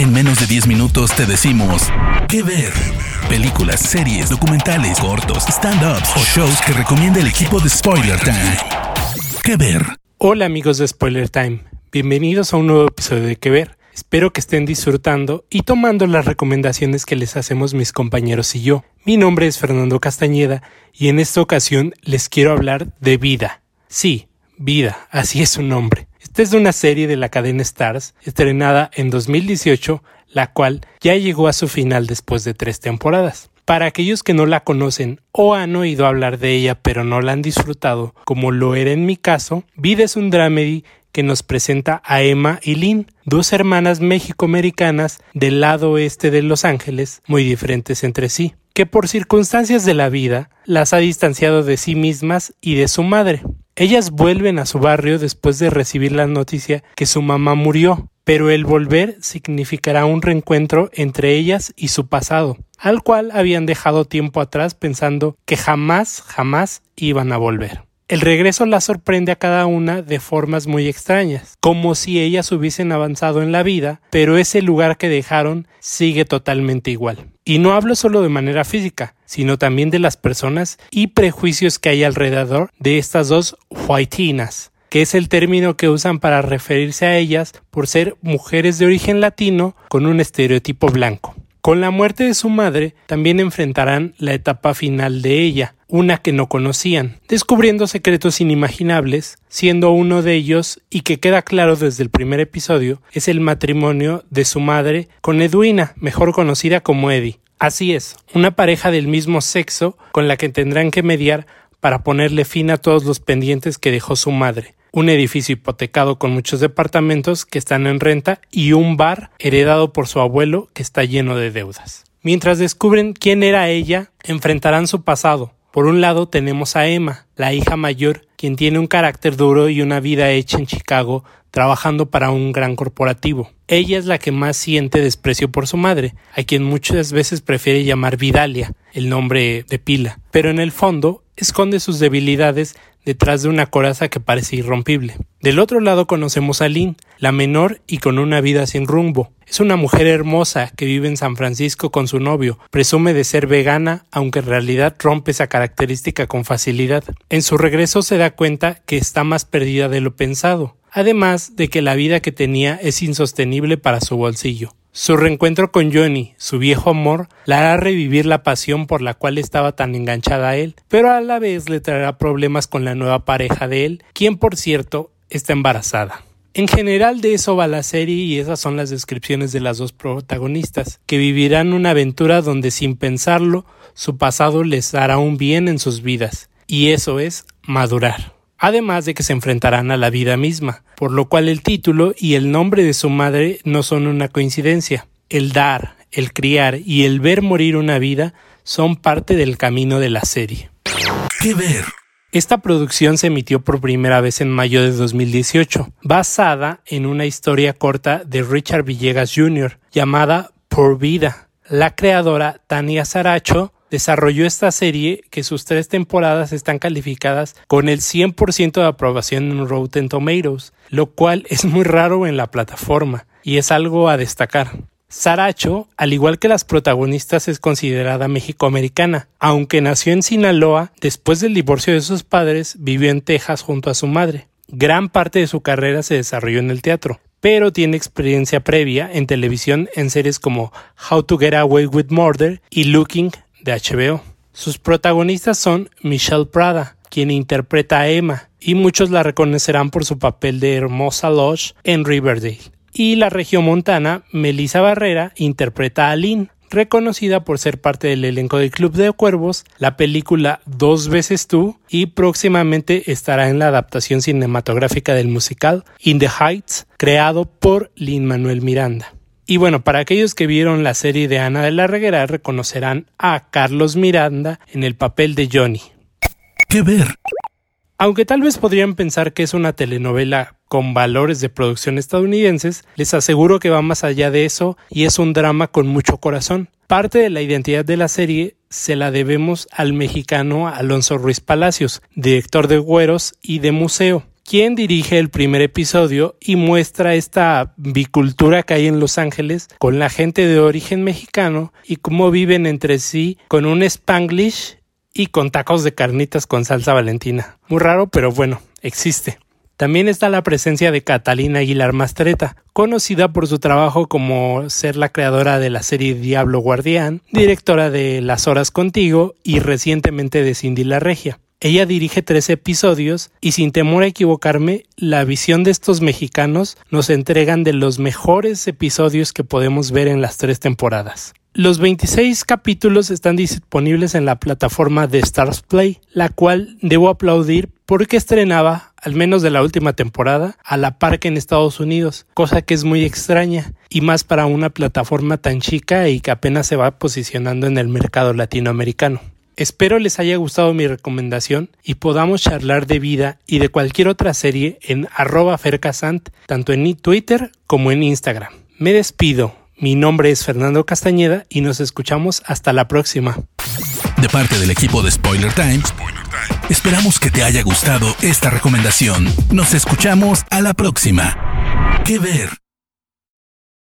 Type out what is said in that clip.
En menos de 10 minutos te decimos qué ver. Películas, series, documentales, cortos, stand-ups o shows que recomienda el equipo de Spoiler Time. ¿Qué ver? Hola amigos de Spoiler Time, bienvenidos a un nuevo episodio de ¿Qué ver? Espero que estén disfrutando y tomando las recomendaciones que les hacemos mis compañeros y yo. Mi nombre es Fernando Castañeda y en esta ocasión les quiero hablar de vida. Sí, vida, así es su nombre. Esta es una serie de la cadena Stars, estrenada en 2018, la cual ya llegó a su final después de tres temporadas. Para aquellos que no la conocen o han oído hablar de ella pero no la han disfrutado, como lo era en mi caso, Vida es un dramedy que nos presenta a Emma y Lynn, dos hermanas mexicoamericanas del lado oeste de Los Ángeles, muy diferentes entre sí, que por circunstancias de la vida las ha distanciado de sí mismas y de su madre. Ellas vuelven a su barrio después de recibir la noticia que su mamá murió, pero el volver significará un reencuentro entre ellas y su pasado, al cual habían dejado tiempo atrás pensando que jamás, jamás iban a volver. El regreso la sorprende a cada una de formas muy extrañas, como si ellas hubiesen avanzado en la vida, pero ese lugar que dejaron sigue totalmente igual. Y no hablo solo de manera física, sino también de las personas y prejuicios que hay alrededor de estas dos whiteinas, que es el término que usan para referirse a ellas por ser mujeres de origen latino con un estereotipo blanco. Con la muerte de su madre, también enfrentarán la etapa final de ella, una que no conocían, descubriendo secretos inimaginables, siendo uno de ellos, y que queda claro desde el primer episodio, es el matrimonio de su madre con Edwina, mejor conocida como Eddie. Así es, una pareja del mismo sexo con la que tendrán que mediar para ponerle fin a todos los pendientes que dejó su madre, un edificio hipotecado con muchos departamentos que están en renta y un bar heredado por su abuelo que está lleno de deudas. Mientras descubren quién era ella, enfrentarán su pasado. Por un lado tenemos a Emma, la hija mayor, quien tiene un carácter duro y una vida hecha en Chicago trabajando para un gran corporativo. Ella es la que más siente desprecio por su madre, a quien muchas veces prefiere llamar Vidalia, el nombre de pila, pero en el fondo esconde sus debilidades detrás de una coraza que parece irrompible. Del otro lado conocemos a Lynn, la menor y con una vida sin rumbo. Es una mujer hermosa que vive en San Francisco con su novio, presume de ser vegana, aunque en realidad rompe esa característica con facilidad. En su regreso se da cuenta que está más perdida de lo pensado, además de que la vida que tenía es insostenible para su bolsillo. Su reencuentro con Johnny, su viejo amor, la hará revivir la pasión por la cual estaba tan enganchada a él, pero a la vez le traerá problemas con la nueva pareja de él, quien por cierto está embarazada. En general de eso va la serie y esas son las descripciones de las dos protagonistas, que vivirán una aventura donde sin pensarlo su pasado les hará un bien en sus vidas, y eso es madurar además de que se enfrentarán a la vida misma, por lo cual el título y el nombre de su madre no son una coincidencia. El dar, el criar y el ver morir una vida son parte del camino de la serie. ¿Qué ver? Esta producción se emitió por primera vez en mayo de 2018, basada en una historia corta de Richard Villegas Jr. llamada Por Vida. La creadora Tania Saracho desarrolló esta serie que sus tres temporadas están calificadas con el 100% de aprobación en Rotten Tomatoes, lo cual es muy raro en la plataforma y es algo a destacar. Saracho, al igual que las protagonistas, es considerada mexicoamericana. Aunque nació en Sinaloa, después del divorcio de sus padres, vivió en Texas junto a su madre. Gran parte de su carrera se desarrolló en el teatro, pero tiene experiencia previa en televisión en series como How to Get Away with Murder y Looking de HBO. Sus protagonistas son Michelle Prada, quien interpreta a Emma, y muchos la reconocerán por su papel de Hermosa Lodge en Riverdale. Y la regiomontana Melissa Barrera interpreta a Lynn, reconocida por ser parte del elenco del Club de Cuervos, la película Dos veces tú y próximamente estará en la adaptación cinematográfica del musical In the Heights, creado por Lin Manuel Miranda. Y bueno, para aquellos que vieron la serie de Ana de la Reguera reconocerán a Carlos Miranda en el papel de Johnny. ¿Qué ver? Aunque tal vez podrían pensar que es una telenovela con valores de producción estadounidenses, les aseguro que va más allá de eso y es un drama con mucho corazón. Parte de la identidad de la serie se la debemos al mexicano Alonso Ruiz Palacios, director de Güeros y de Museo, quien dirige el primer episodio y muestra esta bicultura que hay en Los Ángeles con la gente de origen mexicano y cómo viven entre sí con un spanglish y con tacos de carnitas con salsa valentina. Muy raro, pero bueno, existe. También está la presencia de Catalina Aguilar Mastreta, conocida por su trabajo como ser la creadora de la serie Diablo Guardián, directora de Las Horas Contigo y recientemente de Cindy la Regia. Ella dirige tres episodios y sin temor a equivocarme, la visión de estos mexicanos nos entregan de los mejores episodios que podemos ver en las tres temporadas. Los 26 capítulos están disponibles en la plataforma de Stars Play, la cual debo aplaudir porque estrenaba, al menos de la última temporada, a la par que en Estados Unidos, cosa que es muy extraña, y más para una plataforma tan chica y que apenas se va posicionando en el mercado latinoamericano. Espero les haya gustado mi recomendación y podamos charlar de vida y de cualquier otra serie en arroba fercasant, tanto en Twitter como en Instagram. Me despido, mi nombre es Fernando Castañeda y nos escuchamos hasta la próxima. De parte del equipo de Spoiler Times, esperamos que te haya gustado esta recomendación. Nos escuchamos a la próxima. ¿Qué ver?